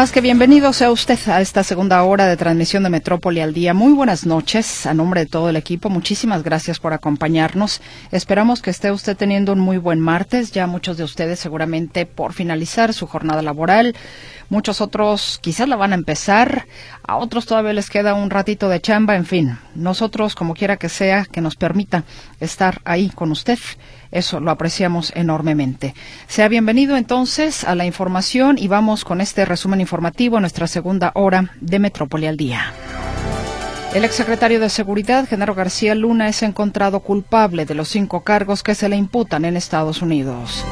Más que bienvenido sea usted a esta segunda hora de transmisión de Metrópoli al día. Muy buenas noches a nombre de todo el equipo. Muchísimas gracias por acompañarnos. Esperamos que esté usted teniendo un muy buen martes. Ya muchos de ustedes seguramente por finalizar su jornada laboral. Muchos otros quizás la van a empezar. A otros todavía les queda un ratito de chamba. En fin, nosotros, como quiera que sea, que nos permita estar ahí con usted eso lo apreciamos enormemente. Sea bienvenido entonces a la información y vamos con este resumen informativo en nuestra segunda hora de Metrópoli al Día. El exsecretario de Seguridad, Genaro García Luna, es encontrado culpable de los cinco cargos que se le imputan en Estados Unidos.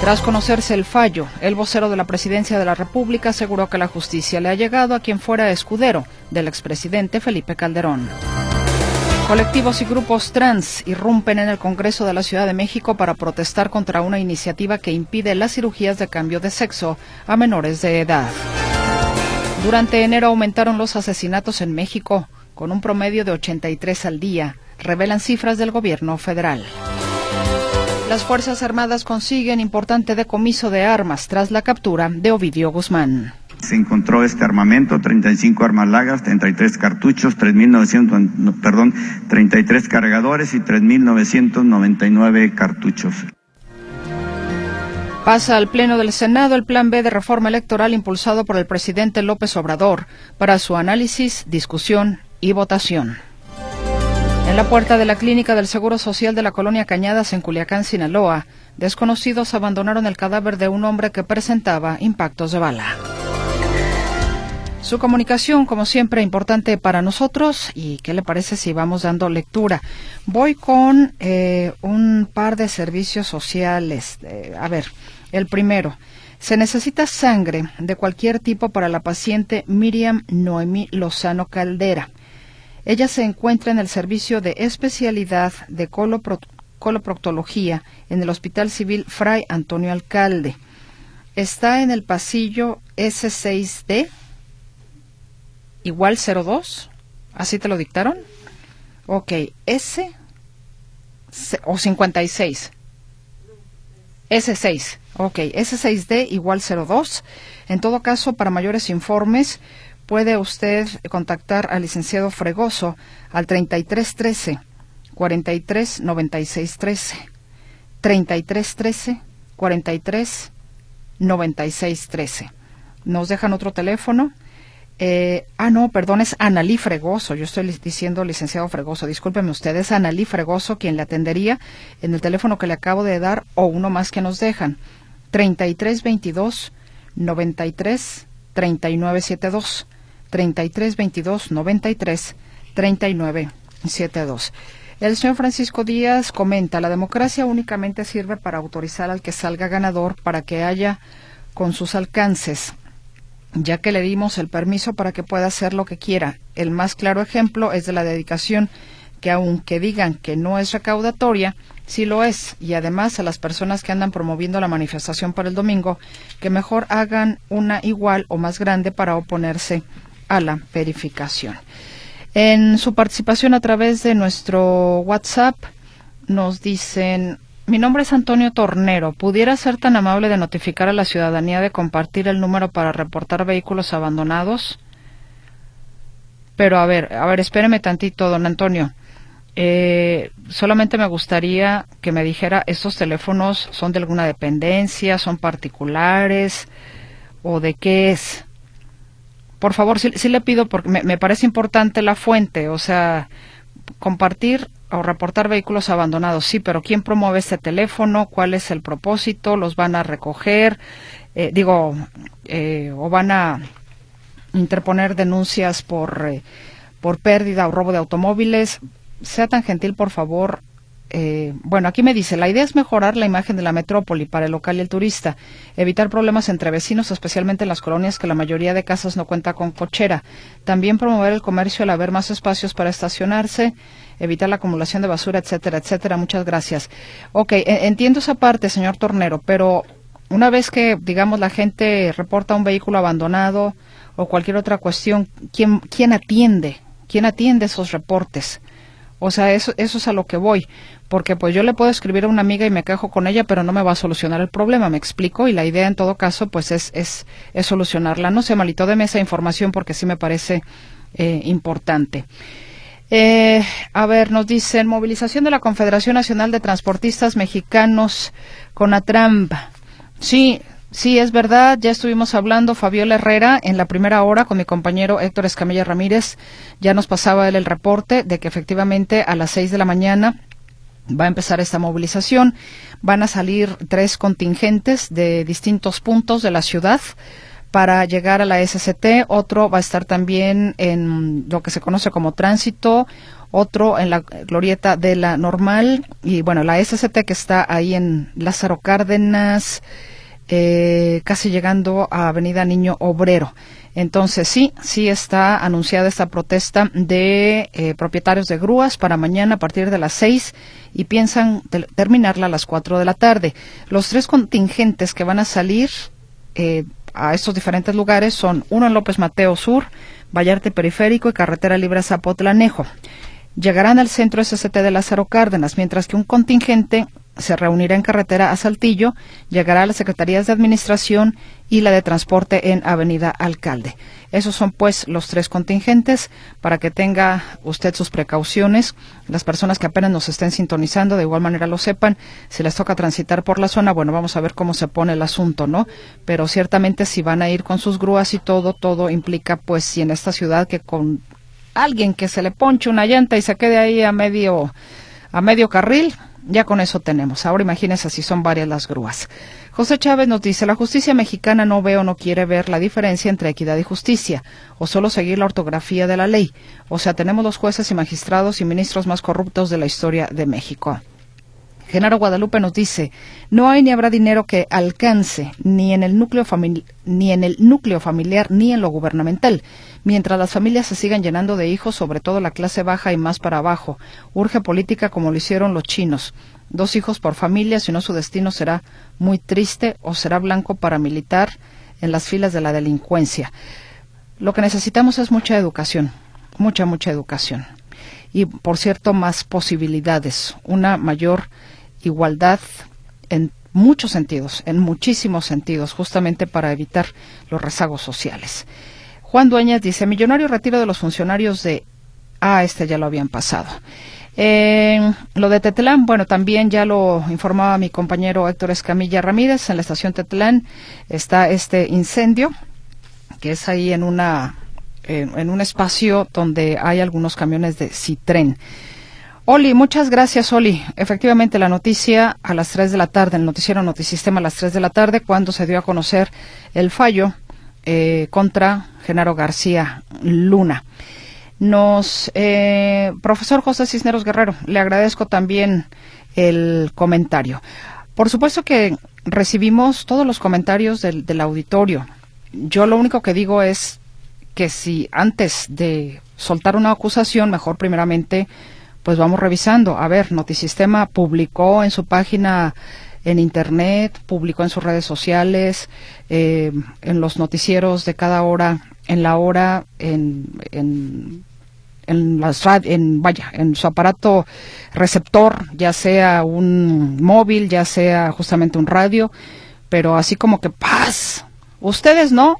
Tras conocerse el fallo, el vocero de la Presidencia de la República aseguró que la justicia le ha llegado a quien fuera escudero del expresidente Felipe Calderón. Colectivos y grupos trans irrumpen en el Congreso de la Ciudad de México para protestar contra una iniciativa que impide las cirugías de cambio de sexo a menores de edad. Durante enero aumentaron los asesinatos en México, con un promedio de 83 al día, revelan cifras del gobierno federal. Las Fuerzas Armadas consiguen importante decomiso de armas tras la captura de Ovidio Guzmán. Se encontró este armamento, 35 armas largas, 33 cartuchos, 3.900, perdón, 33 cargadores y 3.999 cartuchos. Pasa al Pleno del Senado el Plan B de reforma electoral impulsado por el presidente López Obrador para su análisis, discusión y votación. En la puerta de la clínica del Seguro Social de la colonia Cañadas en Culiacán, Sinaloa, desconocidos abandonaron el cadáver de un hombre que presentaba impactos de bala. Su comunicación, como siempre, importante para nosotros. ¿Y qué le parece si vamos dando lectura? Voy con eh, un par de servicios sociales. Eh, a ver, el primero. Se necesita sangre de cualquier tipo para la paciente Miriam Noemí Lozano Caldera. Ella se encuentra en el servicio de especialidad de coloproctología en el Hospital Civil Fray Antonio Alcalde. Está en el pasillo S6D igual 02. ¿Así te lo dictaron? Ok, S o 56. S6. Ok, S6D igual 02. En todo caso, para mayores informes, puede usted contactar al licenciado Fregoso al 3313 43 96 13. 3313 43 96 13. Nos dejan otro teléfono eh, ah, no, perdón, es Analí Fregoso. Yo estoy diciendo licenciado Fregoso. Discúlpeme usted, es Analí Fregoso quien le atendería en el teléfono que le acabo de dar o uno más que nos dejan. 3322 93 3972. 3322 93 3972. El señor Francisco Díaz comenta, la democracia únicamente sirve para autorizar al que salga ganador para que haya con sus alcances ya que le dimos el permiso para que pueda hacer lo que quiera. El más claro ejemplo es de la dedicación, que aunque digan que no es recaudatoria, sí lo es. Y además a las personas que andan promoviendo la manifestación para el domingo, que mejor hagan una igual o más grande para oponerse a la verificación. En su participación a través de nuestro WhatsApp, nos dicen mi nombre es Antonio Tornero. ¿Pudiera ser tan amable de notificar a la ciudadanía de compartir el número para reportar vehículos abandonados? Pero a ver, a ver, espéreme tantito, don Antonio. Eh, solamente me gustaría que me dijera, ¿estos teléfonos son de alguna dependencia, son particulares o de qué es? Por favor, sí, le pido, porque me parece importante la fuente, o sea, compartir o reportar vehículos abandonados, sí, pero ¿quién promueve este teléfono? ¿Cuál es el propósito? ¿Los van a recoger? Eh, digo, eh, o van a interponer denuncias por, eh, por pérdida o robo de automóviles. Sea tan gentil, por favor, eh, bueno, aquí me dice, la idea es mejorar la imagen de la metrópoli para el local y el turista, evitar problemas entre vecinos, especialmente en las colonias que la mayoría de casas no cuenta con cochera, también promover el comercio al haber más espacios para estacionarse, evitar la acumulación de basura, etcétera, etcétera. Muchas gracias. Ok, e, entiendo esa parte, señor Tornero, pero una vez que, digamos, la gente reporta un vehículo abandonado o cualquier otra cuestión, ¿quién, quién atiende? ¿Quién atiende esos reportes? O sea, eso, eso es a lo que voy, porque pues yo le puedo escribir a una amiga y me quejo con ella, pero no me va a solucionar el problema, me explico, y la idea en todo caso pues es, es, es solucionarla. No sé, Malito, deme esa información porque sí me parece eh, importante. Eh, a ver, nos dicen movilización de la Confederación Nacional de Transportistas Mexicanos con Atramp. Sí, Sí, es verdad, ya estuvimos hablando Fabiola Herrera en la primera hora con mi compañero Héctor Escamilla Ramírez, ya nos pasaba él el reporte de que efectivamente a las seis de la mañana va a empezar esta movilización, van a salir tres contingentes de distintos puntos de la ciudad para llegar a la SCT, otro va a estar también en lo que se conoce como tránsito, otro en la glorieta de la normal y bueno, la SCT que está ahí en Lázaro Cárdenas, eh, casi llegando a Avenida Niño Obrero. Entonces sí, sí está anunciada esta protesta de eh, propietarios de grúas para mañana a partir de las seis y piensan terminarla a las cuatro de la tarde. Los tres contingentes que van a salir eh, a estos diferentes lugares son uno en López Mateo Sur, Vallarte Periférico y Carretera Libre Zapotlanejo. Llegarán al centro SCT de Lázaro Cárdenas, mientras que un contingente se reunirá en carretera a Saltillo, llegará a las secretarías de Administración y la de Transporte en Avenida Alcalde. Esos son pues los tres contingentes para que tenga usted sus precauciones. Las personas que apenas nos estén sintonizando de igual manera lo sepan. Si les toca transitar por la zona, bueno, vamos a ver cómo se pone el asunto, ¿no? Pero ciertamente si van a ir con sus grúas y todo, todo implica pues si en esta ciudad que con alguien que se le ponche una llanta y se quede ahí a medio a medio carril, ya con eso tenemos. Ahora imagínense si son varias las grúas. José Chávez nos dice, la justicia mexicana no ve o no quiere ver la diferencia entre equidad y justicia, o solo seguir la ortografía de la ley. O sea, tenemos los jueces y magistrados y ministros más corruptos de la historia de México. Genaro Guadalupe nos dice, no hay ni habrá dinero que alcance ni en el núcleo ni en el núcleo familiar ni en lo gubernamental, mientras las familias se sigan llenando de hijos, sobre todo la clase baja y más para abajo. Urge política como lo hicieron los chinos. Dos hijos por familia, si no su destino será muy triste o será blanco paramilitar en las filas de la delincuencia. Lo que necesitamos es mucha educación, mucha, mucha educación. Y, por cierto, más posibilidades, una mayor igualdad en muchos sentidos, en muchísimos sentidos, justamente para evitar los rezagos sociales. Juan Dueñas dice, millonario retiro de los funcionarios de... Ah, este ya lo habían pasado. lo de Tetlán, bueno, también ya lo informaba mi compañero Héctor Escamilla Ramírez, en la estación Tetlán está este incendio, que es ahí en una en un espacio donde hay algunos camiones de Citren. Oli, muchas gracias, Oli. Efectivamente, la noticia a las 3 de la tarde, el noticiero Notisistema a las 3 de la tarde, cuando se dio a conocer el fallo eh, contra Genaro García Luna. Nos, eh, profesor José Cisneros Guerrero, le agradezco también el comentario. Por supuesto que recibimos todos los comentarios del, del auditorio. Yo lo único que digo es que si antes de soltar una acusación, mejor primeramente pues vamos revisando. A ver, Notisistema publicó en su página en Internet, publicó en sus redes sociales, eh, en los noticieros de cada hora, en la hora, en, en, en, las en, vaya, en su aparato receptor, ya sea un móvil, ya sea justamente un radio, pero así como que paz, ustedes no,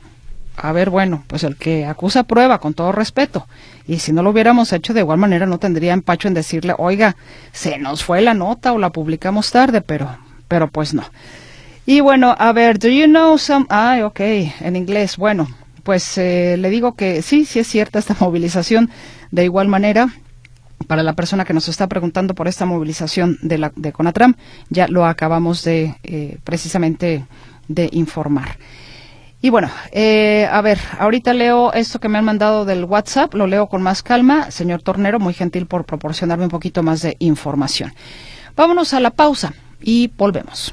a ver, bueno, pues el que acusa prueba, con todo respeto. Y si no lo hubiéramos hecho de igual manera, no tendría empacho en decirle, oiga, se nos fue la nota o la publicamos tarde, pero, pero pues no. Y bueno, a ver, do you know some... Ah, ok, en inglés. Bueno, pues eh, le digo que sí, sí es cierta esta movilización. De igual manera, para la persona que nos está preguntando por esta movilización de, la, de Conatram, ya lo acabamos de eh, precisamente de informar. Y bueno, eh, a ver, ahorita leo esto que me han mandado del WhatsApp, lo leo con más calma. Señor Tornero, muy gentil por proporcionarme un poquito más de información. Vámonos a la pausa y volvemos.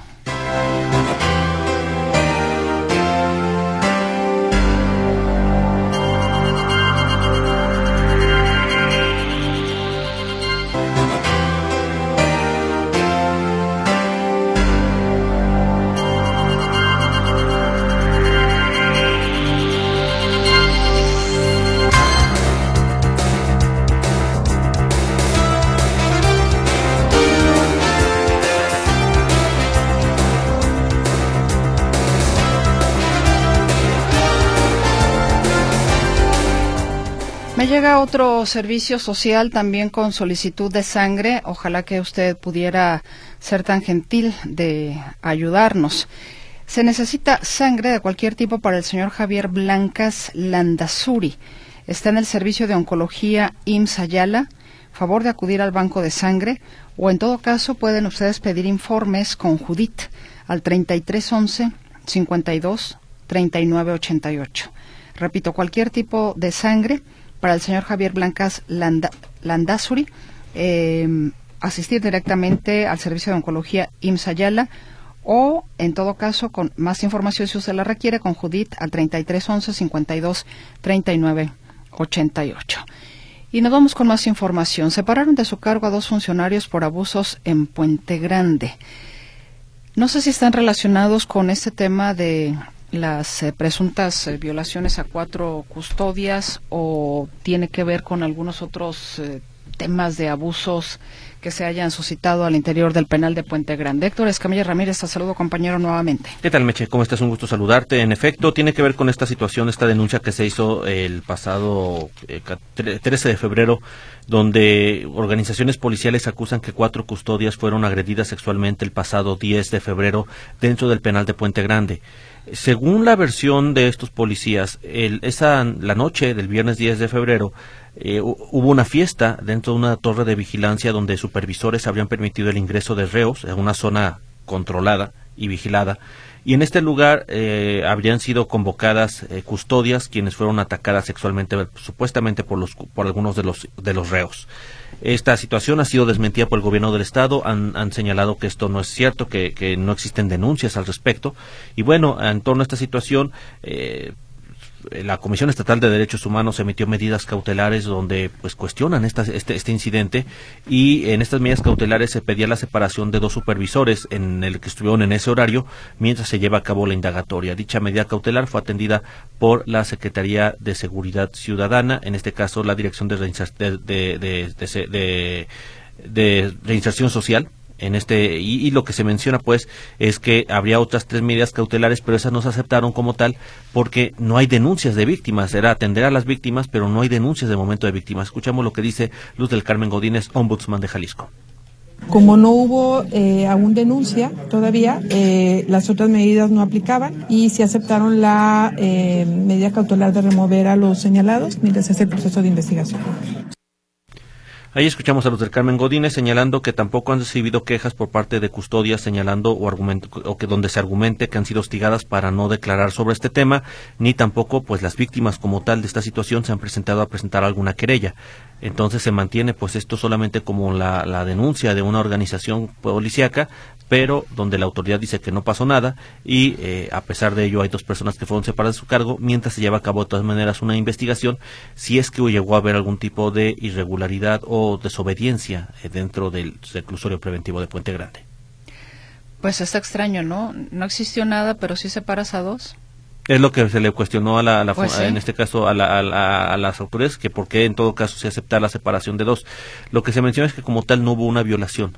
Llega otro servicio social también con solicitud de sangre. Ojalá que usted pudiera ser tan gentil de ayudarnos. Se necesita sangre de cualquier tipo para el señor Javier Blancas Landazuri. Está en el servicio de oncología IMSS Ayala. Favor de acudir al banco de sangre o en todo caso pueden ustedes pedir informes con Judith al 3311 52 3988. Repito, cualquier tipo de sangre para el señor Javier Blancas Landazuri, em, asistir directamente al servicio de oncología IMSS o, en todo caso, con más información si usted la requiere, con Judith al 3311 52 39 88. Y nos vamos con más información. Separaron de su cargo a dos funcionarios por abusos en Puente Grande. No sé si están relacionados con este tema de las eh, presuntas eh, violaciones a cuatro custodias o tiene que ver con algunos otros eh, temas de abusos que se hayan suscitado al interior del penal de Puente Grande. Héctor Escamilla Ramírez, te saludo compañero nuevamente. ¿Qué tal Meche? ¿Cómo estás? Un gusto saludarte. En efecto, tiene que ver con esta situación, esta denuncia que se hizo el pasado 13 de febrero, donde organizaciones policiales acusan que cuatro custodias fueron agredidas sexualmente el pasado 10 de febrero dentro del penal de Puente Grande. Según la versión de estos policías, esa, la noche del viernes 10 de febrero eh, hubo una fiesta dentro de una torre de vigilancia donde supervisores habrían permitido el ingreso de reos en una zona controlada y vigilada. Y en este lugar eh, habrían sido convocadas eh, custodias quienes fueron atacadas sexualmente supuestamente por, los, por algunos de los, de los reos. Esta situación ha sido desmentida por el gobierno del estado. Han, señalado que esto no es cierto, que, no existen denuncias al respecto. Y bueno, en torno a esta situación, eh, la Comisión Estatal de Derechos Humanos emitió medidas cautelares donde pues cuestionan este, este, incidente y en estas medidas cautelares se pedía la separación de dos supervisores en el que estuvieron en ese horario mientras se lleva a cabo la indagatoria. Dicha medida cautelar fue atendida por la Secretaría de Seguridad Ciudadana, en este caso la Dirección de, de Reinserción Social en este y, lo que se menciona pues es que habría otras tres medidas cautelares pero esas no se aceptaron como tal porque no hay denuncias de víctimas. Era atender a las víctimas pero no hay denuncias de momento de víctimas. Escuchamos lo que dice Luz del Carmen Godínez ombudsman de Jalisco. Como no hubo eh, aún denuncia todavía, eh, las otras medidas no aplicaban y se aceptaron la eh, medida cautelar de remover a los señalados mientras se hace el proceso de investigación. Ahí escuchamos a los del Carmen Godínez señalando que tampoco han recibido quejas por parte de custodias señalando o, o que donde se argumente que han sido hostigadas para no declarar sobre este tema, ni tampoco pues las víctimas como tal de esta situación se han presentado a presentar alguna querella. Entonces se mantiene pues esto solamente como la, la denuncia de una organización policíaca, pero donde la autoridad dice que no pasó nada y eh, a pesar de ello hay dos personas que fueron separadas de su cargo mientras se lleva a cabo de todas maneras una investigación si es que llegó a haber algún tipo de irregularidad o desobediencia eh, dentro del reclusorio preventivo de Puente Grande. Pues está extraño, ¿no? No existió nada, pero sí separas a dos. Es lo que se le cuestionó a la, pues en este caso a, a, las autoridades, que por qué en todo caso se acepta la separación de dos. Lo que se menciona es que como tal no hubo una violación.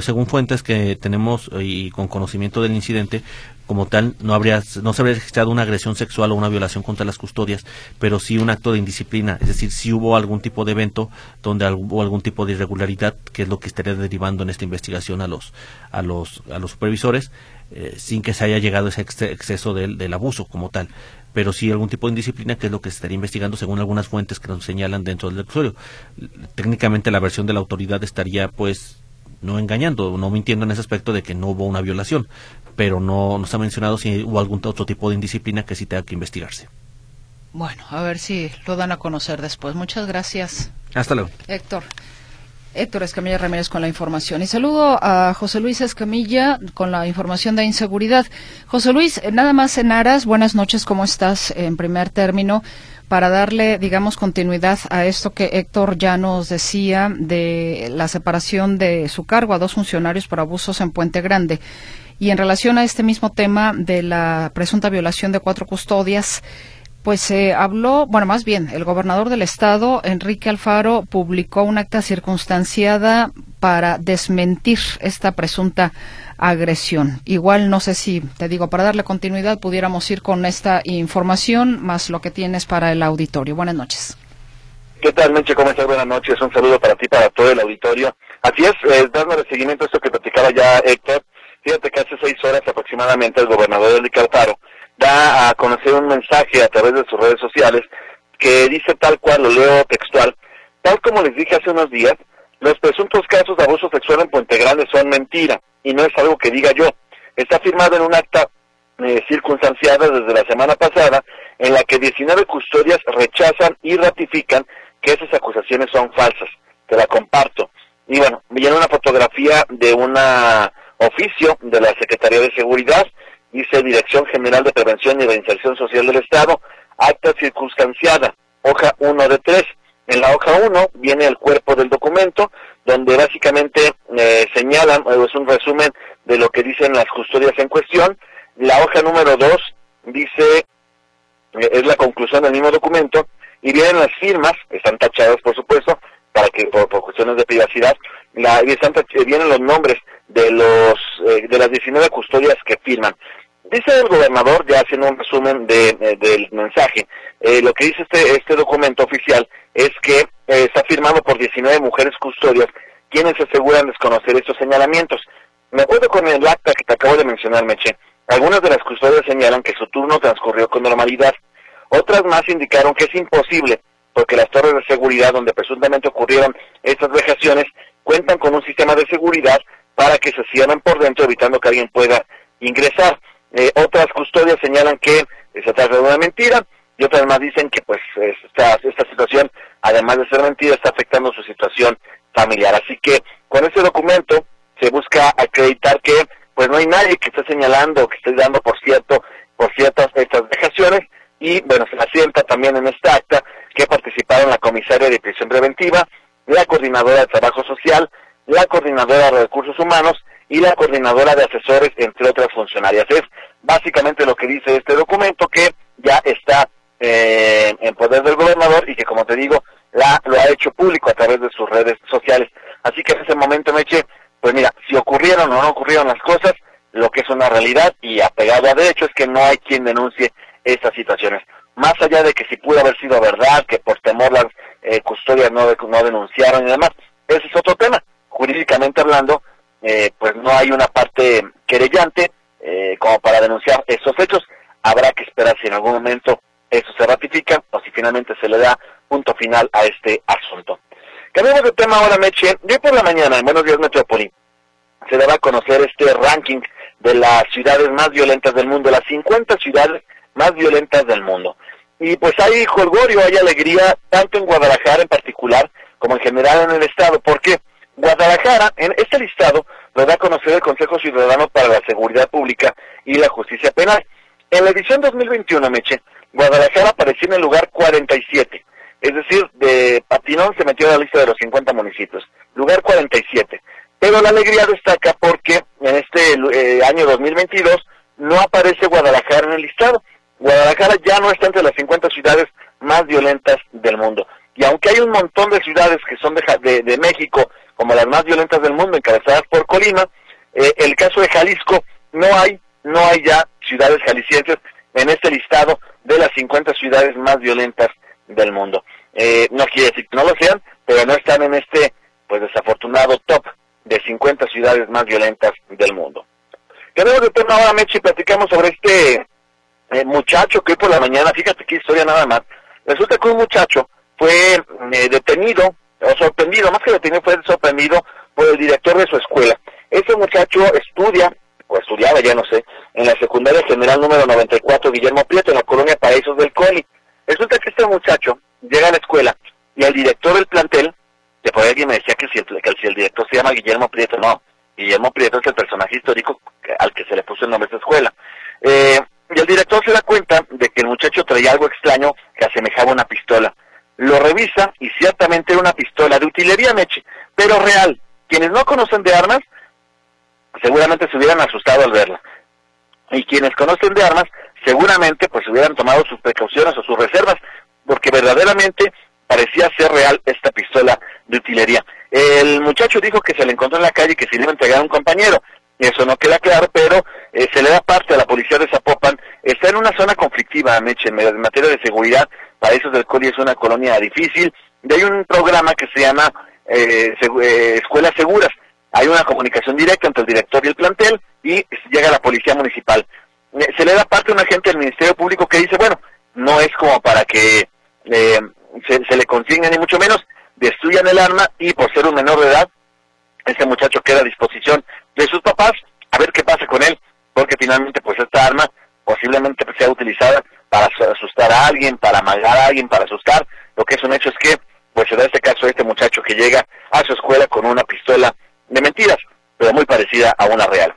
según fuentes que tenemos y con conocimiento del incidente, como tal no habría no se habría registrado una agresión sexual o una violación contra las custodias, pero sí un acto de indisciplina, es decir, si hubo algún tipo de evento donde hubo algún tipo de irregularidad, que es lo que estaría derivando en esta investigación a los a los a los supervisores eh, sin que se haya llegado a ese exceso del, del, abuso como tal, pero sí algún tipo de indisciplina que es lo que se estaría investigando según algunas fuentes que nos señalan dentro del reclusorio. Técnicamente la versión de la autoridad estaría pues no engañando, no mintiendo en ese aspecto de que no hubo una violación, pero no nos ha mencionado si hubo algún otro tipo de indisciplina que sí tenga que investigarse. Bueno, a ver si lo dan a conocer después. Muchas gracias. Hasta luego. Héctor. Héctor Escamilla Ramírez con la información. Y saludo a José Luis Escamilla con la información de inseguridad. José Luis, eh, nada más en aras, buenas noches, ¿cómo estás en primer término? Para darle, digamos, continuidad a esto que Héctor ya nos decía de la separación de su cargo a dos funcionarios por abusos en Puente Grande. Y en relación a este mismo tema de la presunta violación de cuatro custodias, pues se habló, bueno, más bien, el gobernador del estado, Enrique Alfaro, publicó un acta circunstanciada para desmentir esta presunta agresión. Igual no sé si, te digo, para darle continuidad pudiéramos ir con esta información más lo que tienes para el auditorio. Buenas noches. ¿Qué tal, Meche? ¿Cómo estás? Buenas noches. Un saludo para ti, para todo el auditorio. Así es, eh, dándole seguimiento a esto que platicaba ya Héctor. Fíjate que hace seis horas aproximadamente el gobernador Enrique Alfaro da a conocer un mensaje a través de sus redes sociales que dice tal cual, lo leo textual, tal como les dije hace unos días, los presuntos casos de abuso sexual en Puente Grande son mentira y no es algo que diga yo. Está firmado en un acta eh, circunstanciada desde la semana pasada en la que 19 custodias rechazan y ratifican que esas acusaciones son falsas. Te la comparto. Y bueno, viene una fotografía de un oficio de la Secretaría de Seguridad, dice Dirección General de Prevención y Reinserción Social del Estado, acta circunstanciada, hoja 1 de 3. En la hoja 1 viene el cuerpo del documento, donde básicamente eh, señalan, es un resumen de lo que dicen las custodias en cuestión. La hoja número 2 dice, eh, es la conclusión del mismo documento, y vienen las firmas, están tachadas por supuesto, para que por, cuestiones de privacidad, la, están, vienen los nombres de los eh, de las 19 custodias que firman. Dice el gobernador, ya haciendo un resumen de, eh, del mensaje, eh, lo que dice este, este documento oficial es que está firmado por 19 mujeres custodias, quienes aseguran desconocer estos señalamientos. Me acuerdo con el acta que te acabo de mencionar, Meche. Algunas de las custodias señalan que su turno transcurrió con normalidad, otras más indicaron que es imposible, porque las torres de seguridad donde presuntamente ocurrieron estas vejaciones cuentan con un sistema de seguridad para que se cierren por dentro evitando que alguien pueda ingresar. Eh, otras custodias señalan que se trata de una mentira y otras más dicen que pues esta, esta situación, además de ser mentira, está afectando su situación familiar. Así que con este documento se busca acreditar que pues no hay nadie que esté señalando que esté dando por cierto por ciertas estas vejaciones y bueno, se asienta también en esta acta que participaron la comisaria de prisión preventiva, la coordinadora de trabajo social, la coordinadora de recursos humanos y la coordinadora de asesores, entre otras funcionarias. Es básicamente lo que dice este documento que ya está eh, en poder del gobernador y que, como te digo, la, lo ha hecho público a través de sus redes sociales. Así que en ese momento, Meche, pues mira, si ocurrieron o no ocurrieron las cosas, lo que es una realidad y apegado a derecho es que no hay quien denuncie estas situaciones. Más allá de que si pudo haber sido verdad, que por temor las eh, custodias no, no denunciaron y demás, ese es otro tema. Jurídicamente hablando, eh, pues no hay una parte querellante eh, como para denunciar esos hechos. Habrá que esperar si en algún momento eso se ratifica o si finalmente se le da punto final a este asunto. Cambiamos de tema ahora, Meche. Yo por la mañana, en Buenos Días Metrópoli, se daba a conocer este ranking de las ciudades más violentas del mundo, las 50 ciudades más violentas del mundo. Y pues hay jolgorio, hay alegría, tanto en Guadalajara en particular, como en general en el Estado, porque Guadalajara, en este listado, lo da a conocer el Consejo Ciudadano para la Seguridad Pública y la Justicia Penal. En la edición 2021, Meche, Guadalajara apareció en el lugar 47, es decir, de Patinón se metió en la lista de los 50 municipios, lugar 47. Pero la alegría destaca porque en este eh, año 2022 no aparece Guadalajara en el listado. Guadalajara ya no está entre las 50 ciudades más violentas del mundo. Y aunque hay un montón de ciudades que son de, de, México como las más violentas del mundo, encabezadas por Colima, eh, el caso de Jalisco no hay, no hay ya ciudades jaliscienses en este listado de las 50 ciudades más violentas del mundo. Eh, no quiere decir que no lo sean, pero no están en este, pues desafortunado top de 50 ciudades más violentas del mundo. Queremos de ahora, Mechi, platicamos sobre este eh, muchacho que hoy por la mañana, fíjate qué historia nada más, resulta que un muchacho fue eh, detenido, sorprendido, más que detenido, fue sorprendido por el director de su escuela. Ese muchacho estudia, o estudiaba, ya no sé, en la secundaria general número 94 Guillermo Prieto, en la colonia Paraísos del Coli. Resulta que este muchacho llega a la escuela y el director del plantel, de por alguien me decía que si, el, que si el director se llama Guillermo Prieto, no, Guillermo Prieto es el personaje histórico al que se le puso el nombre de esa escuela. Eh, y el director se da cuenta de que el muchacho traía algo extraño que asemejaba una pistola. Lo revisa y ciertamente era una pistola de utilería Meche, pero real. Quienes no conocen de armas, seguramente se hubieran asustado al verla. Y quienes conocen de armas, seguramente pues hubieran tomado sus precauciones o sus reservas, porque verdaderamente parecía ser real esta pistola de utilería. El muchacho dijo que se le encontró en la calle y que se le iba a entregar a un compañero eso no queda claro, pero eh, se le da parte a la policía de Zapopan. Está en una zona conflictiva, Meche, en materia de seguridad. Para eso del Coli es una colonia difícil. Y hay un programa que se llama eh, eh, Escuelas Seguras. Hay una comunicación directa entre el director y el plantel y llega la policía municipal. Eh, se le da parte a un agente del Ministerio Público que dice, bueno, no es como para que se, se le consigna ni mucho menos, destruyan el arma y por ser un menor de edad, este muchacho queda a disposición de sus papás a ver qué pasa con él, porque finalmente pues esta arma posiblemente sea utilizada para asustar a alguien, para amagar a alguien, para asustar. Lo que es un hecho es que pues se este caso este muchacho que llega a su escuela con una pistola de mentiras, pero muy parecida a una real.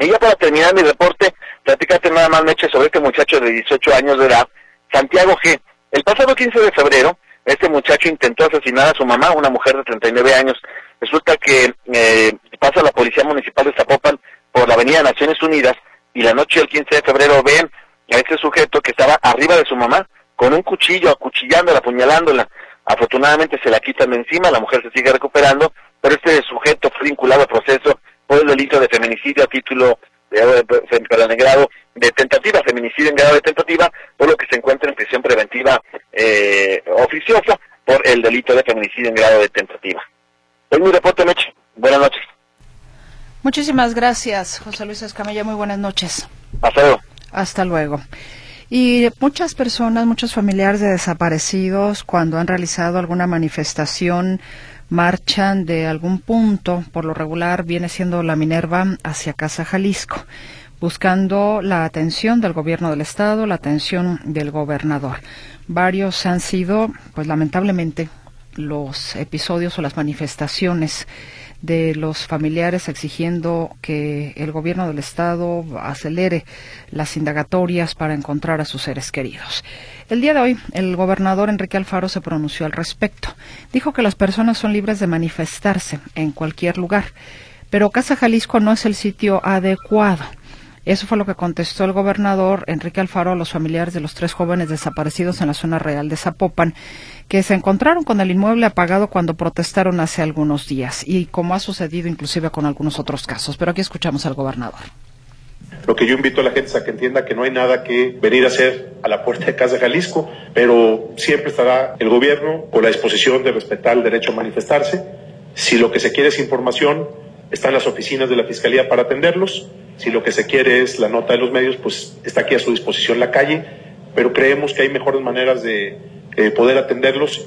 Y ya para terminar mi reporte, platicate nada más, Meche, sobre este muchacho de 18 años de edad, Santiago G. El pasado 15 de febrero, este muchacho intentó asesinar a su mamá, una mujer de 39 años. Resulta que eh, pasa la policía municipal de Zapopan por la avenida Naciones Unidas y la noche del 15 de febrero ven a este sujeto que estaba arriba de su mamá con un cuchillo acuchillándola, apuñalándola. Afortunadamente se la quitan de encima, la mujer se sigue recuperando, pero este sujeto fue vinculado al proceso por el delito de feminicidio a título de, de, grado de tentativa, feminicidio en grado de tentativa, por lo que se encuentra en prisión preventiva eh, oficiosa por el delito de feminicidio en grado de tentativa. Es mi reporte, Meche. Buenas noches. Muchísimas gracias, José Luis Escamilla. Muy buenas noches. Hasta luego. Hasta luego. Y muchas personas, muchos familiares de desaparecidos, cuando han realizado alguna manifestación, marchan de algún punto, por lo regular viene siendo la Minerva, hacia Casa Jalisco, buscando la atención del gobierno del Estado, la atención del gobernador. Varios han sido, pues lamentablemente, los episodios o las manifestaciones de los familiares exigiendo que el gobierno del Estado acelere las indagatorias para encontrar a sus seres queridos. El día de hoy, el gobernador Enrique Alfaro se pronunció al respecto. Dijo que las personas son libres de manifestarse en cualquier lugar, pero Casa Jalisco no es el sitio adecuado. Eso fue lo que contestó el gobernador Enrique Alfaro a los familiares de los tres jóvenes desaparecidos en la zona real de Zapopan, que se encontraron con el inmueble apagado cuando protestaron hace algunos días, y como ha sucedido inclusive con algunos otros casos. Pero aquí escuchamos al gobernador. Lo que yo invito a la gente es a que entienda que no hay nada que venir a hacer a la puerta de Casa Jalisco, pero siempre estará el gobierno con la disposición de respetar el derecho a manifestarse. Si lo que se quiere es información, están las oficinas de la Fiscalía para atenderlos. Si lo que se quiere es la nota de los medios, pues está aquí a su disposición la calle, pero creemos que hay mejores maneras de eh, poder atenderlos.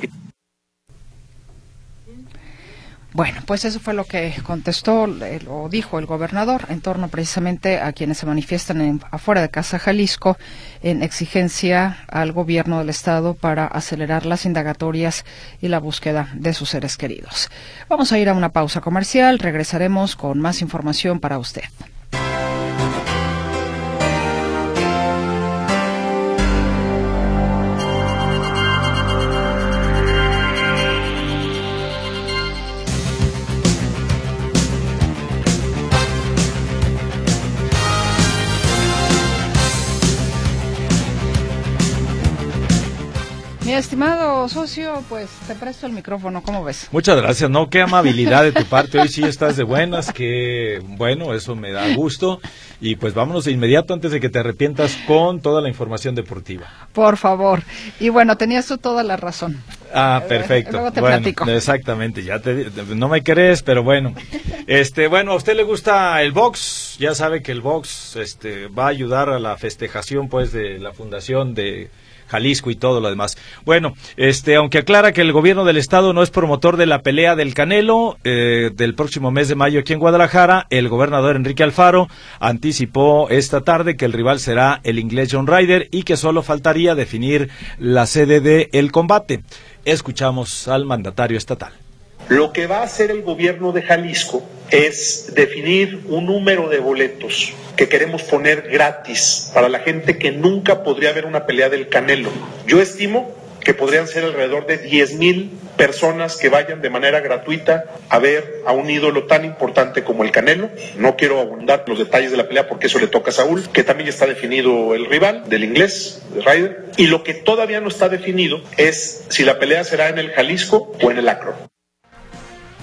Bueno, pues eso fue lo que contestó o dijo el gobernador en torno precisamente a quienes se manifiestan afuera de Casa Jalisco en exigencia al gobierno del Estado para acelerar las indagatorias y la búsqueda de sus seres queridos. Vamos a ir a una pausa comercial, regresaremos con más información para usted. Estimado socio, pues te presto el micrófono, ¿cómo ves? Muchas gracias, no, qué amabilidad de tu parte, hoy sí estás de buenas, que bueno, eso me da gusto. Y pues vámonos de inmediato antes de que te arrepientas con toda la información deportiva. Por favor. Y bueno, tenías tú toda la razón. Ah, perfecto. Luego te bueno, platico. Exactamente, ya te, no me crees, pero bueno. Este, bueno, a usted le gusta el box, ya sabe que el box este va a ayudar a la festejación pues de la fundación de Jalisco y todo lo demás. Bueno, este, aunque aclara que el gobierno del estado no es promotor de la pelea del Canelo eh, del próximo mes de mayo aquí en Guadalajara, el gobernador Enrique Alfaro anticipó esta tarde que el rival será el inglés John Ryder y que solo faltaría definir la sede del el combate. Escuchamos al mandatario estatal. Lo que va a hacer el gobierno de Jalisco es definir un número de boletos que queremos poner gratis para la gente que nunca podría ver una pelea del Canelo. Yo estimo que podrían ser alrededor de 10 mil personas que vayan de manera gratuita a ver a un ídolo tan importante como el Canelo. No quiero abundar los detalles de la pelea porque eso le toca a Saúl, que también está definido el rival del inglés, de Ryder. Y lo que todavía no está definido es si la pelea será en el Jalisco o en el Acro.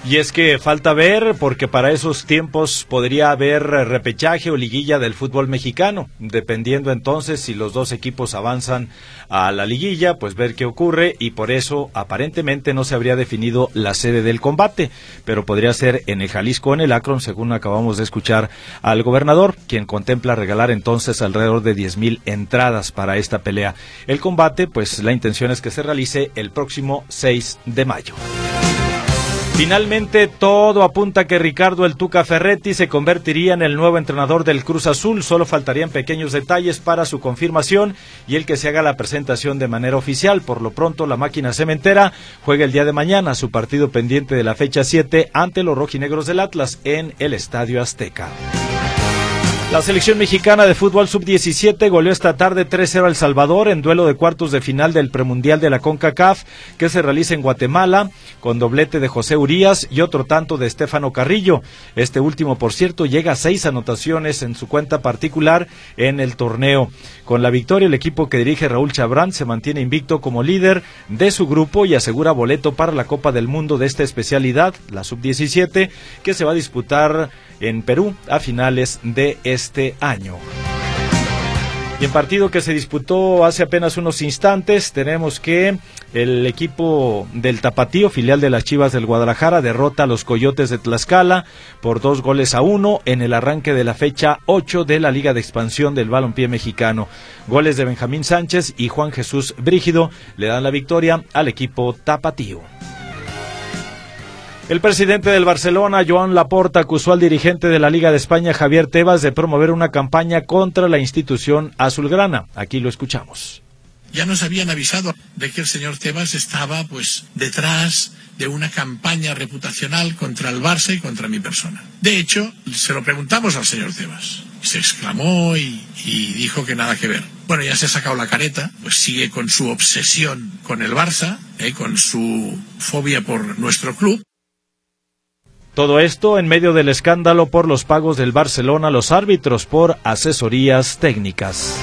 Y es que falta ver, porque para esos tiempos podría haber repechaje o liguilla del fútbol mexicano, dependiendo entonces si los dos equipos avanzan a la liguilla, pues ver qué ocurre y por eso aparentemente no se habría definido la sede del combate, pero podría ser en el Jalisco o en el Akron, según acabamos de escuchar al gobernador, quien contempla regalar entonces alrededor de diez mil entradas para esta pelea. El combate, pues la intención es que se realice el próximo 6 de mayo. Finalmente, todo apunta que Ricardo el Tuca Ferretti se convertiría en el nuevo entrenador del Cruz Azul. Solo faltarían pequeños detalles para su confirmación y el que se haga la presentación de manera oficial. Por lo pronto, la máquina cementera juega el día de mañana su partido pendiente de la fecha 7 ante los rojinegros del Atlas en el Estadio Azteca. La selección mexicana de fútbol sub-17 goleó esta tarde 3-0 a El Salvador en duelo de cuartos de final del premundial de la CONCACAF que se realiza en Guatemala con doblete de José Urías y otro tanto de Estefano Carrillo. Este último, por cierto, llega a seis anotaciones en su cuenta particular en el torneo. Con la victoria, el equipo que dirige Raúl Chabrán se mantiene invicto como líder de su grupo y asegura boleto para la Copa del Mundo de esta especialidad, la sub-17, que se va a disputar en Perú a finales de este año. Y en partido que se disputó hace apenas unos instantes, tenemos que el equipo del Tapatío, filial de las Chivas del Guadalajara, derrota a los Coyotes de Tlaxcala por dos goles a uno en el arranque de la fecha 8 de la Liga de Expansión del Balompié Mexicano. Goles de Benjamín Sánchez y Juan Jesús Brígido le dan la victoria al equipo Tapatío. El presidente del Barcelona, Joan Laporta, acusó al dirigente de la Liga de España, Javier Tebas, de promover una campaña contra la institución azulgrana. Aquí lo escuchamos. Ya nos habían avisado de que el señor Tebas estaba pues detrás de una campaña reputacional contra el Barça y contra mi persona. De hecho, se lo preguntamos al señor Tebas. Se exclamó y, dijo que nada que ver. Bueno, ya se ha sacado la careta, pues sigue con su obsesión con el Barça, eh, con su fobia por nuestro club. Todo esto en medio del escándalo por los pagos del Barcelona a los árbitros por asesorías técnicas.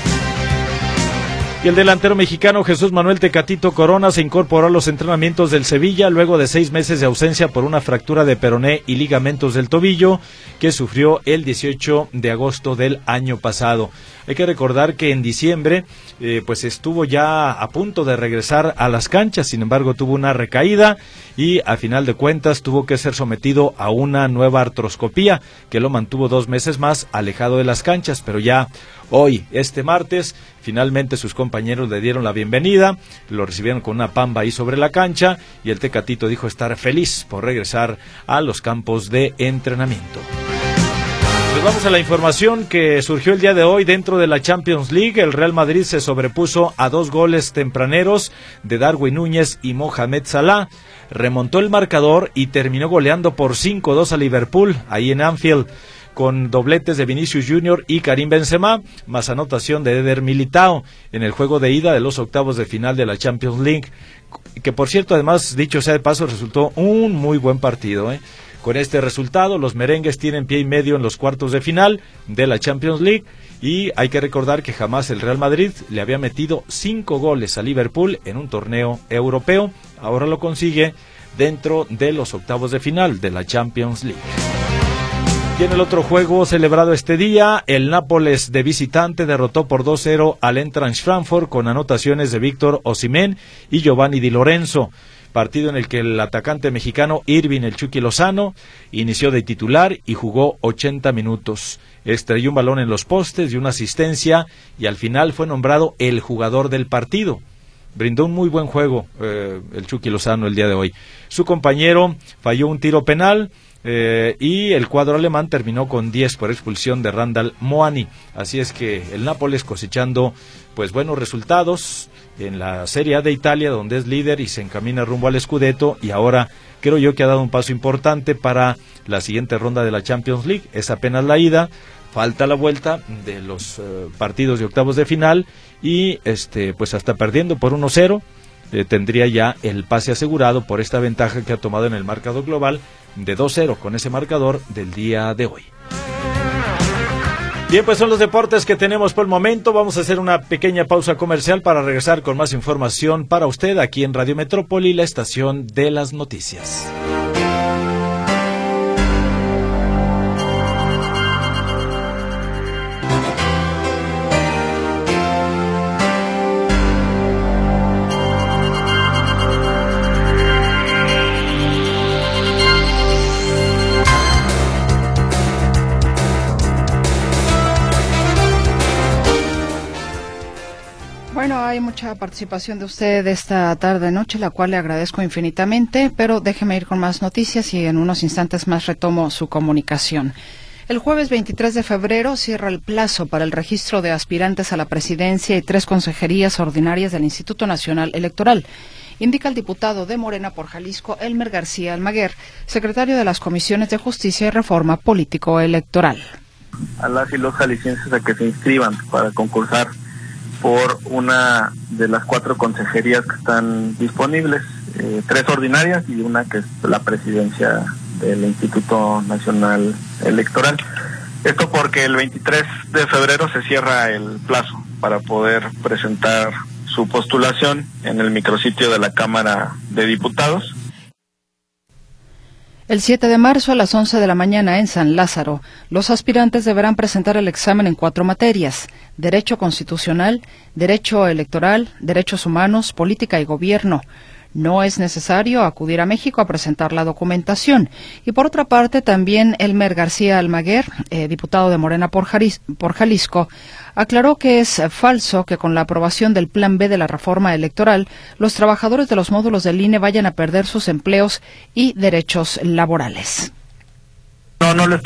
Y el delantero mexicano Jesús Manuel Tecatito Corona se incorporó a los entrenamientos del Sevilla luego de seis meses de ausencia por una fractura de peroné y ligamentos del tobillo que sufrió el 18 de agosto del año pasado. Hay que recordar que en diciembre eh, pues estuvo ya a punto de regresar a las canchas, sin embargo tuvo una recaída y a final de cuentas tuvo que ser sometido a una nueva artroscopía que lo mantuvo dos meses más alejado de las canchas, pero ya hoy, este martes, finalmente sus compañeros le dieron la bienvenida, lo recibieron con una pamba ahí sobre la cancha y el Tecatito dijo estar feliz por regresar a los campos de entrenamiento. Pues vamos a la información que surgió el día de hoy dentro de la Champions League. El Real Madrid se sobrepuso a dos goles tempraneros de Darwin Núñez y Mohamed Salah. Remontó el marcador y terminó goleando por 5-2 a Liverpool, ahí en Anfield con dobletes de Vinicius Junior y Karim Benzema, más anotación de Eder Militao en el juego de ida de los octavos de final de la Champions League, que por cierto, además, dicho sea de paso, resultó un muy buen partido. ¿eh? Con este resultado, los merengues tienen pie y medio en los cuartos de final de la Champions League y hay que recordar que jamás el Real Madrid le había metido cinco goles a Liverpool en un torneo europeo. Ahora lo consigue dentro de los octavos de final de la Champions League. Y en el otro juego celebrado este día, el Nápoles de visitante derrotó por 2-0 al Eintracht Frankfurt con anotaciones de Víctor Osimén y Giovanni Di Lorenzo partido en el que el atacante mexicano Irving El Chucky Lozano inició de titular y jugó 80 minutos. Estrelló un balón en los postes y una asistencia y al final fue nombrado el jugador del partido. Brindó un muy buen juego eh, el Chucky Lozano el día de hoy. Su compañero falló un tiro penal, eh, y el cuadro alemán terminó con 10 por expulsión de Randall Moani. Así es que el Nápoles cosechando pues buenos resultados en la Serie A de Italia, donde es líder y se encamina rumbo al Scudetto y ahora creo yo que ha dado un paso importante para la siguiente ronda de la Champions League. Es apenas la ida, falta la vuelta de los eh, partidos de octavos de final y este pues hasta perdiendo por 1-0 eh, tendría ya el pase asegurado por esta ventaja que ha tomado en el marcador global de 2-0 con ese marcador del día de hoy. Bien, pues son los deportes que tenemos por el momento. Vamos a hacer una pequeña pausa comercial para regresar con más información para usted aquí en Radio Metrópoli, la estación de las noticias. Mucha participación de usted esta tarde noche, la cual le agradezco infinitamente, pero déjeme ir con más noticias y en unos instantes más retomo su comunicación. El jueves 23 de febrero cierra el plazo para el registro de aspirantes a la presidencia y tres consejerías ordinarias del Instituto Nacional Electoral indica el diputado de Morena por Jalisco, Elmer García Almaguer, secretario de las Comisiones de Justicia y Reforma Político-Electoral. A las y los jaliscienses a que se inscriban para concursar por una de las cuatro consejerías que están disponibles, eh, tres ordinarias y una que es la presidencia del Instituto Nacional Electoral. Esto porque el 23 de febrero se cierra el plazo para poder presentar su postulación en el micrositio de la Cámara de Diputados. El 7 de marzo a las 11 de la mañana en San Lázaro, los aspirantes deberán presentar el examen en cuatro materias, Derecho Constitucional, Derecho Electoral, Derechos Humanos, Política y Gobierno. No es necesario acudir a México a presentar la documentación. Y por otra parte, también Elmer García Almaguer, eh, diputado de Morena por, por Jalisco, aclaró que es falso que con la aprobación del Plan B de la reforma electoral, los trabajadores de los módulos del INE vayan a perder sus empleos y derechos laborales. No, no les,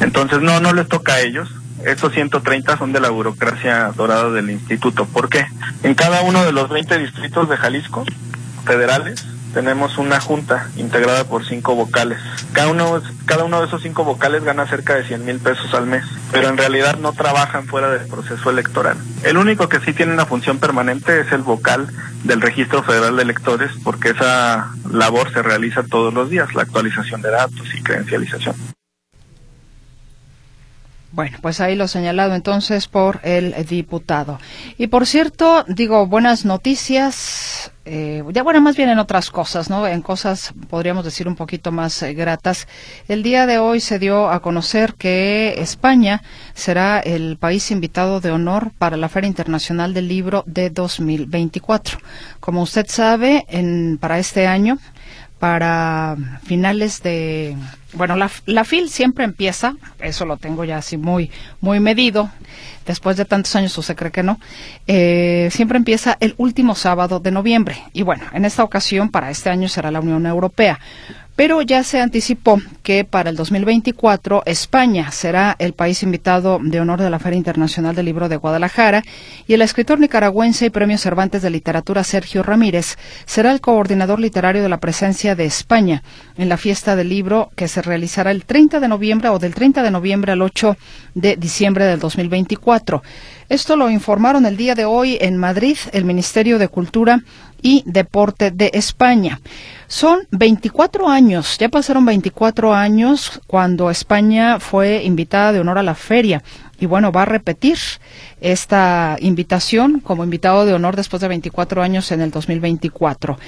entonces no, no les toca a ellos. Estos 130 son de la burocracia dorada del instituto. ¿Por qué? En cada uno de los 20 distritos de Jalisco federales tenemos una junta integrada por cinco vocales. Cada uno, cada uno de esos cinco vocales gana cerca de 100 mil pesos al mes, pero en realidad no trabajan fuera del proceso electoral. El único que sí tiene una función permanente es el vocal del Registro Federal de Electores, porque esa labor se realiza todos los días, la actualización de datos y credencialización. Bueno, pues ahí lo señalado entonces por el diputado. Y por cierto, digo, buenas noticias, eh, ya bueno, más bien en otras cosas, ¿no? En cosas, podríamos decir, un poquito más eh, gratas. El día de hoy se dio a conocer que España será el país invitado de honor para la Feria Internacional del Libro de 2024. Como usted sabe, en, para este año, para finales de bueno la, la FIL siempre empieza eso lo tengo ya así muy muy medido después de tantos años se cree que no eh, siempre empieza el último sábado de noviembre. Y bueno en esta ocasión para este año será la Unión Europea. Pero ya se anticipó que para el 2024 España será el país invitado de honor de la Feria Internacional del Libro de Guadalajara y el escritor nicaragüense y Premio Cervantes de Literatura Sergio Ramírez será el coordinador literario de la presencia de España en la fiesta del libro que se realizará el 30 de noviembre o del 30 de noviembre al 8 de diciembre del 2024. Esto lo informaron el día de hoy en Madrid el Ministerio de Cultura y Deporte de España. Son 24 años, ya pasaron 24 años cuando España fue invitada de honor a la feria y bueno, va a repetir esta invitación como invitado de honor después de 24 años en el 2024.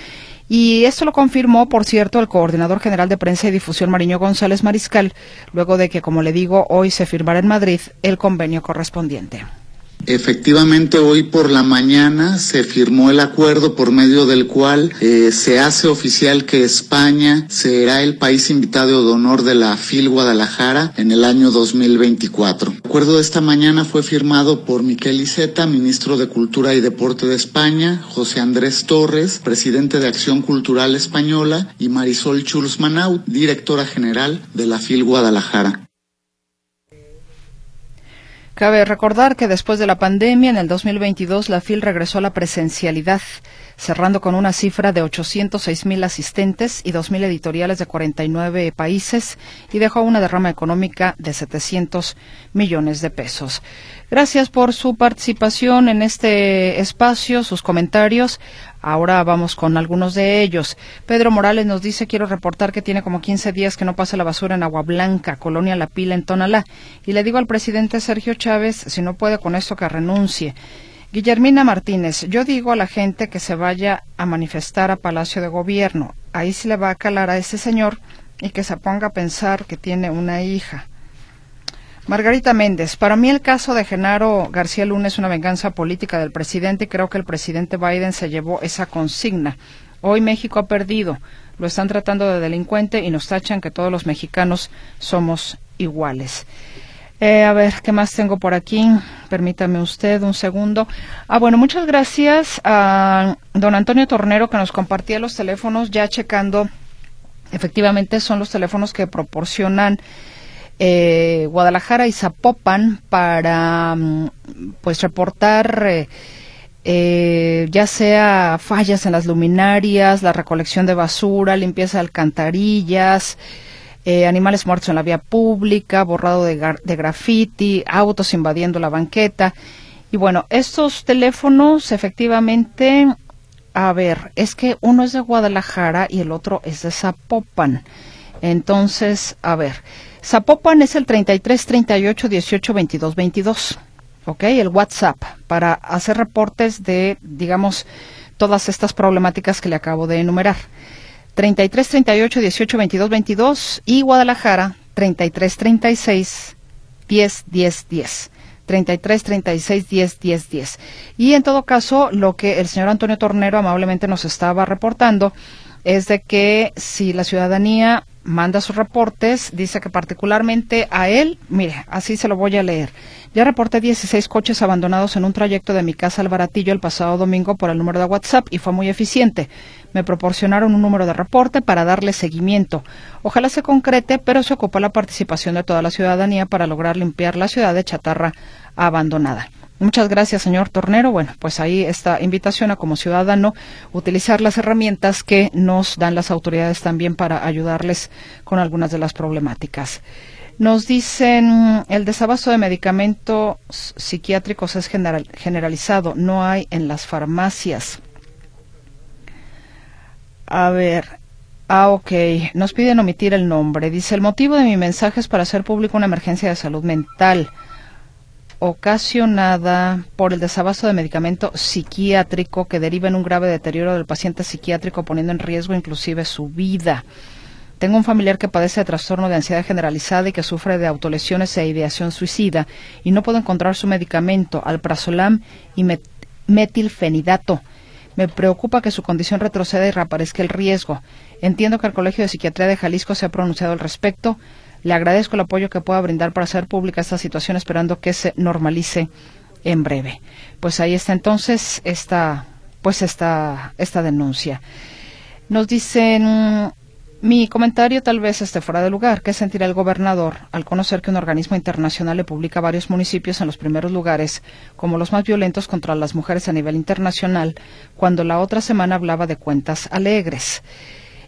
Y esto lo confirmó, por cierto, el coordinador general de prensa y difusión Mariño González Mariscal, luego de que, como le digo, hoy se firmará en Madrid el convenio correspondiente. Efectivamente, hoy por la mañana se firmó el acuerdo por medio del cual eh, se hace oficial que España será el país invitado de honor de la FIL Guadalajara en el año 2024. El acuerdo de esta mañana fue firmado por Miquel Iceta, ministro de Cultura y Deporte de España, José Andrés Torres, presidente de Acción Cultural Española, y Marisol Chulz Manau, directora general de la FIL Guadalajara. Cabe recordar que después de la pandemia, en el 2022, la FIL regresó a la presencialidad, cerrando con una cifra de 806 mil asistentes y 2 mil editoriales de 49 países y dejó una derrama económica de 700 millones de pesos. Gracias por su participación en este espacio, sus comentarios. Ahora vamos con algunos de ellos. Pedro Morales nos dice, quiero reportar que tiene como 15 días que no pasa la basura en Agua Blanca, Colonia La Pila, en Tonalá. Y le digo al presidente Sergio Chávez, si no puede con esto, que renuncie. Guillermina Martínez, yo digo a la gente que se vaya a manifestar a Palacio de Gobierno. Ahí se le va a calar a ese señor y que se ponga a pensar que tiene una hija. Margarita Méndez, para mí el caso de Genaro García Luna es una venganza política del presidente y creo que el presidente Biden se llevó esa consigna. Hoy México ha perdido, lo están tratando de delincuente y nos tachan que todos los mexicanos somos iguales. Eh, a ver, ¿qué más tengo por aquí? Permítame usted un segundo. Ah, bueno, muchas gracias a don Antonio Tornero que nos compartía los teléfonos, ya checando. Efectivamente, son los teléfonos que proporcionan eh, Guadalajara y Zapopan para, mm, pues, reportar. Eh, eh, ya sea fallas en las luminarias, la recolección de basura, limpieza de alcantarillas, eh, animales muertos en la vía pública, borrado de, de graffiti, autos invadiendo la banqueta. Y bueno, estos teléfonos efectivamente, a ver, es que uno es de Guadalajara y el otro es de Zapopan. Entonces, a ver, Zapopan es el 33 38 18 22 22. ¿Ok? El WhatsApp para hacer reportes de, digamos, todas estas problemáticas que le acabo de enumerar. 33 38 18 22 22 y Guadalajara 33 36 10 10 10. 33 36 10 10 10. Y en todo caso, lo que el señor Antonio Tornero amablemente nos estaba reportando es de que si la ciudadanía manda sus reportes, dice que particularmente a él, mire, así se lo voy a leer. Ya reporté 16 coches abandonados en un trayecto de mi casa al Baratillo el pasado domingo por el número de WhatsApp y fue muy eficiente. Me proporcionaron un número de reporte para darle seguimiento. Ojalá se concrete, pero se ocupa la participación de toda la ciudadanía para lograr limpiar la ciudad de chatarra abandonada. Muchas gracias, señor Tornero. Bueno, pues ahí esta invitación a como ciudadano utilizar las herramientas que nos dan las autoridades también para ayudarles con algunas de las problemáticas. Nos dicen el desabasto de medicamentos psiquiátricos es generalizado, no hay en las farmacias. A ver, Ah, ok. Nos piden omitir el nombre. Dice, el motivo de mi mensaje es para hacer público una emergencia de salud mental ocasionada por el desabasto de medicamento psiquiátrico que deriva en un grave deterioro del paciente psiquiátrico poniendo en riesgo inclusive su vida. Tengo un familiar que padece de trastorno de ansiedad generalizada y que sufre de autolesiones e ideación suicida y no puedo encontrar su medicamento, alprazolam y metilfenidato. Me preocupa que su condición retroceda y reaparezca el riesgo. Entiendo que el Colegio de Psiquiatría de Jalisco se ha pronunciado al respecto. Le agradezco el apoyo que pueda brindar para hacer pública esta situación, esperando que se normalice en breve. Pues ahí está entonces esta, pues esta, esta denuncia. Nos dicen mi comentario tal vez esté fuera de lugar. ¿Qué sentirá el gobernador al conocer que un organismo internacional le publica varios municipios en los primeros lugares como los más violentos contra las mujeres a nivel internacional, cuando la otra semana hablaba de cuentas alegres?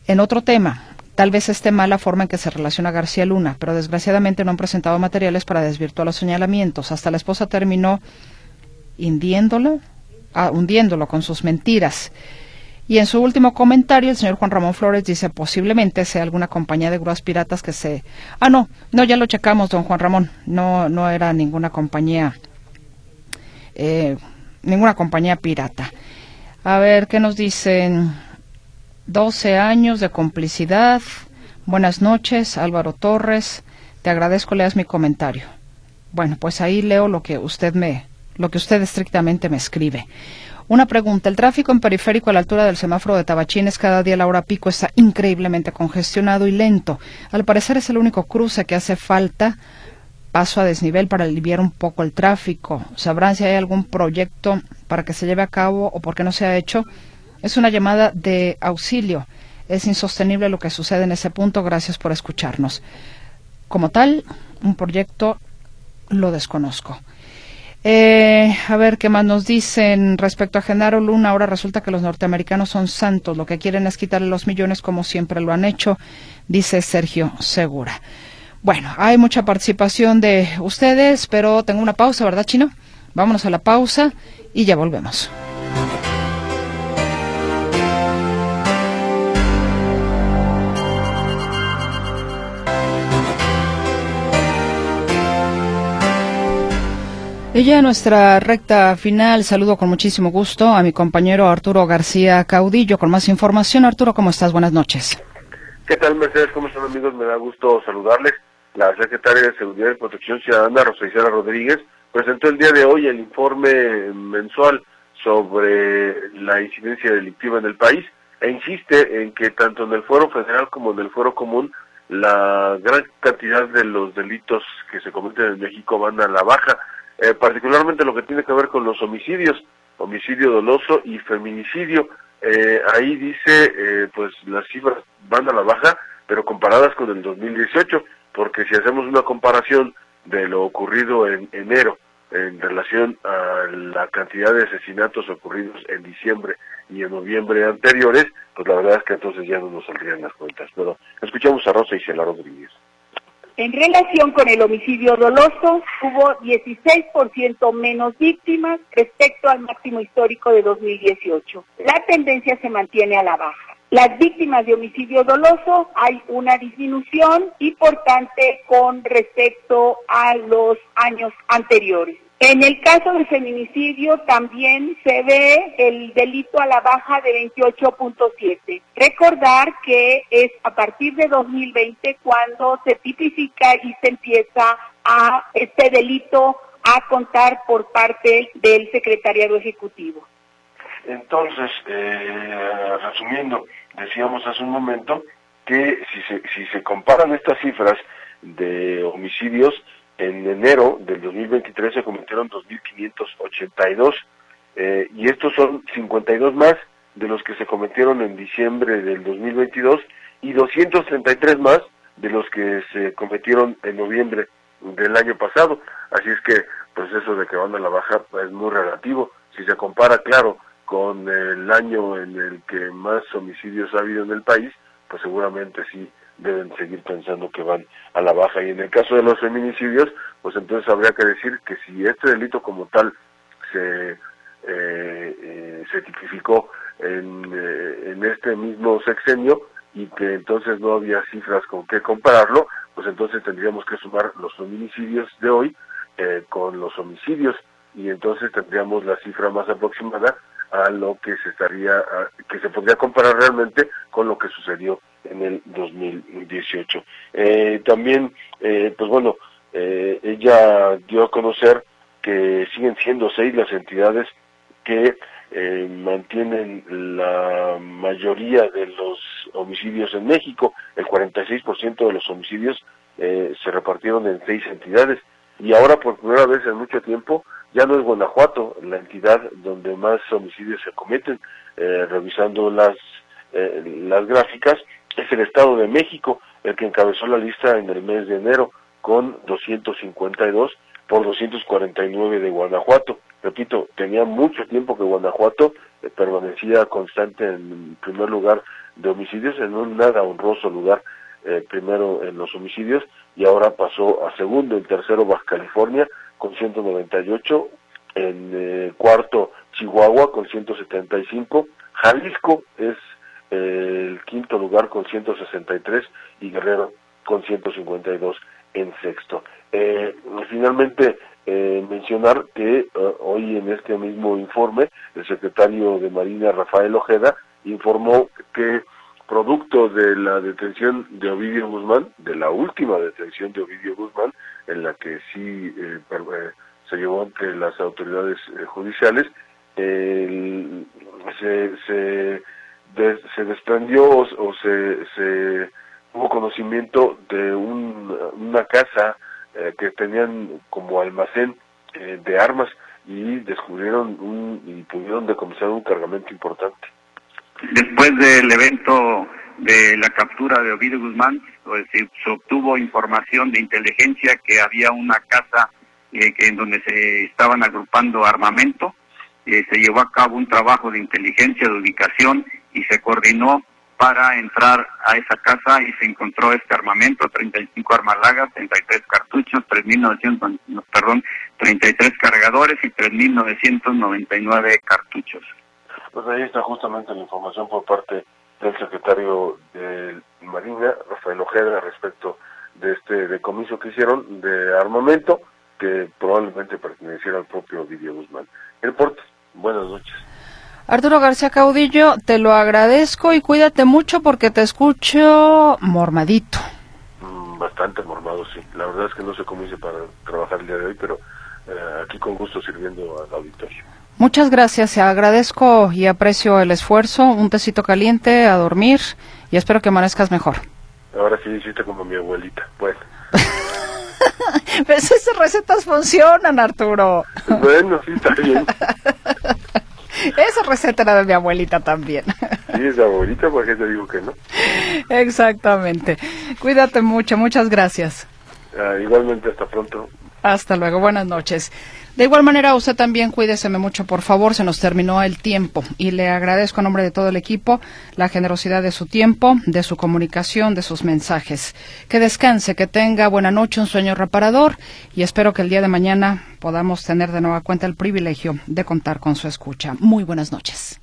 En otro tema, Tal vez esté mal la forma en que se relaciona García Luna, pero desgraciadamente no han presentado materiales para desvirtuar los señalamientos. Hasta la esposa terminó hundiéndolo, ah, hundiéndolo con sus mentiras. Y en su último comentario, el señor Juan Ramón Flores dice posiblemente sea alguna compañía de grúas piratas que se... Ah, no, no, ya lo checamos, don Juan Ramón. No, no era ninguna compañía, eh, ninguna compañía pirata. A ver, ¿qué nos dicen? 12 años de complicidad. Buenas noches, Álvaro Torres. Te agradezco, leas mi comentario. Bueno, pues ahí leo lo que usted me, lo que usted estrictamente me escribe. Una pregunta. El tráfico en periférico a la altura del semáforo de Tabachines cada día a la hora pico está increíblemente congestionado y lento. Al parecer es el único cruce que hace falta paso a desnivel para aliviar un poco el tráfico. ¿Sabrán si hay algún proyecto para que se lleve a cabo o por qué no se ha hecho? Es una llamada de auxilio. Es insostenible lo que sucede en ese punto. Gracias por escucharnos. Como tal, un proyecto lo desconozco. Eh, a ver qué más nos dicen respecto a Genaro Luna. Ahora resulta que los norteamericanos son santos. Lo que quieren es quitarle los millones como siempre lo han hecho, dice Sergio Segura. Bueno, hay mucha participación de ustedes, pero tengo una pausa, ¿verdad, Chino? Vámonos a la pausa y ya volvemos. Y ya nuestra recta final, saludo con muchísimo gusto a mi compañero Arturo García Caudillo con más información. Arturo, ¿cómo estás? Buenas noches. ¿Qué tal, Mercedes? ¿Cómo están, amigos? Me da gusto saludarles. La secretaria de Seguridad y Protección Ciudadana, Rosa Isela Rodríguez, presentó el día de hoy el informe mensual sobre la incidencia delictiva en el país e insiste en que tanto en el Foro Federal como en el Foro Común la gran cantidad de los delitos que se cometen en México van a la baja, eh, particularmente lo que tiene que ver con los homicidios, homicidio doloso y feminicidio. Eh, ahí dice, eh, pues las cifras van a la baja, pero comparadas con el 2018, porque si hacemos una comparación de lo ocurrido en enero en relación a la cantidad de asesinatos ocurridos en diciembre y en noviembre anteriores, pues la verdad es que entonces ya no nos saldrían las cuentas. Pero escuchamos a Rosa Isela Rodríguez. En relación con el homicidio doloso, hubo 16% menos víctimas respecto al máximo histórico de 2018. La tendencia se mantiene a la baja. Las víctimas de homicidio doloso hay una disminución importante con respecto a los años anteriores. En el caso del feminicidio también se ve el delito a la baja de 28.7. Recordar que es a partir de 2020 cuando se tipifica y se empieza a este delito a contar por parte del Secretariado Ejecutivo. Entonces, eh, resumiendo, decíamos hace un momento que si se, si se comparan estas cifras de homicidios, en enero del 2023 se cometieron 2.582 eh, y estos son 52 más de los que se cometieron en diciembre del 2022 y 233 más de los que se cometieron en noviembre del año pasado. Así es que, pues eso de que van a la baja es muy relativo. Si se compara, claro, con el año en el que más homicidios ha habido en el país, pues seguramente sí deben seguir pensando que van a la baja. Y en el caso de los feminicidios, pues entonces habría que decir que si este delito como tal se, eh, eh, se tipificó en, eh, en este mismo sexenio y que entonces no había cifras con qué compararlo, pues entonces tendríamos que sumar los feminicidios de hoy con los homicidios y entonces tendríamos la cifra más aproximada a lo que se estaría, que se podría comparar realmente con lo que sucedió en el 2018. Eh, también, eh, pues bueno, eh, ella dio a conocer que siguen siendo seis las entidades que mantienen la mayoría de los homicidios en México. El 46% de los homicidios se repartieron en seis entidades y ahora por primera vez en mucho tiempo ya no es Guanajuato la entidad donde más homicidios se cometen. revisando las las gráficas, es el Estado de México el que encabezó la lista en el mes de enero con 252 por 249 de Guanajuato. Repito, tenía mucho tiempo que Guanajuato eh, permanecía constante en primer lugar de homicidios, en un nada honroso lugar eh, primero en los homicidios y ahora pasó a segundo, en tercero Baja California con 198, en eh, cuarto Chihuahua con 175, Jalisco es el quinto lugar con 163 y Guerrero con 152 en sexto. Eh, finalmente, eh, mencionar que eh, hoy en este mismo informe el secretario de Marina Rafael Ojeda informó que producto de la detención de Ovidio Guzmán, de la última detención de Ovidio Guzmán, en la que sí se llevó ante las autoridades judiciales, se, se se desprendió o, se, se, hubo conocimiento de una casa eh, que tenían como almacén eh, de armas y descubrieron un, y pudieron decomisar un cargamento importante. Después del evento de la captura de Ovidio Guzmán, pues, se, obtuvo información de inteligencia que había una casa eh, en donde se estaban agrupando armamento. se llevó a cabo un trabajo de inteligencia, de ubicación y se coordinó para entrar a esa casa y se encontró este armamento, 35 armas largas, 33 cartuchos, 3.900, perdón, 33 cargadores y 3.999 cartuchos. Pues ahí está justamente la información por parte del secretario de Marina, Rafael Ojeda, respecto de este decomiso que hicieron de armamento que probablemente perteneciera al propio Didier Guzmán. El porte, buenas noches. Arturo García Caudillo, te lo agradezco y cuídate mucho porque te escucho mormadito. Mm, bastante mormado, sí. La verdad es que no sé cómo hice para trabajar el día de hoy, pero eh, aquí con gusto sirviendo al auditorio. Muchas gracias, agradezco y aprecio el esfuerzo. Un tecito caliente, a dormir y espero que amanezcas mejor. Ahora sí hiciste como mi abuelita. Bueno. pues esas recetas funcionan, Arturo. Bueno, sí, está bien. Esa receta era de mi abuelita también. Sí, es de abuelita, porque te digo que no. Exactamente. Cuídate mucho, muchas gracias. Ah, igualmente, hasta pronto. Hasta luego, buenas noches. De igual manera, usted también cuídeseme mucho, por favor, se nos terminó el tiempo y le agradezco a nombre de todo el equipo la generosidad de su tiempo, de su comunicación, de sus mensajes. Que descanse, que tenga buena noche, un sueño reparador y espero que el día de mañana podamos tener de nueva cuenta el privilegio de contar con su escucha. Muy buenas noches.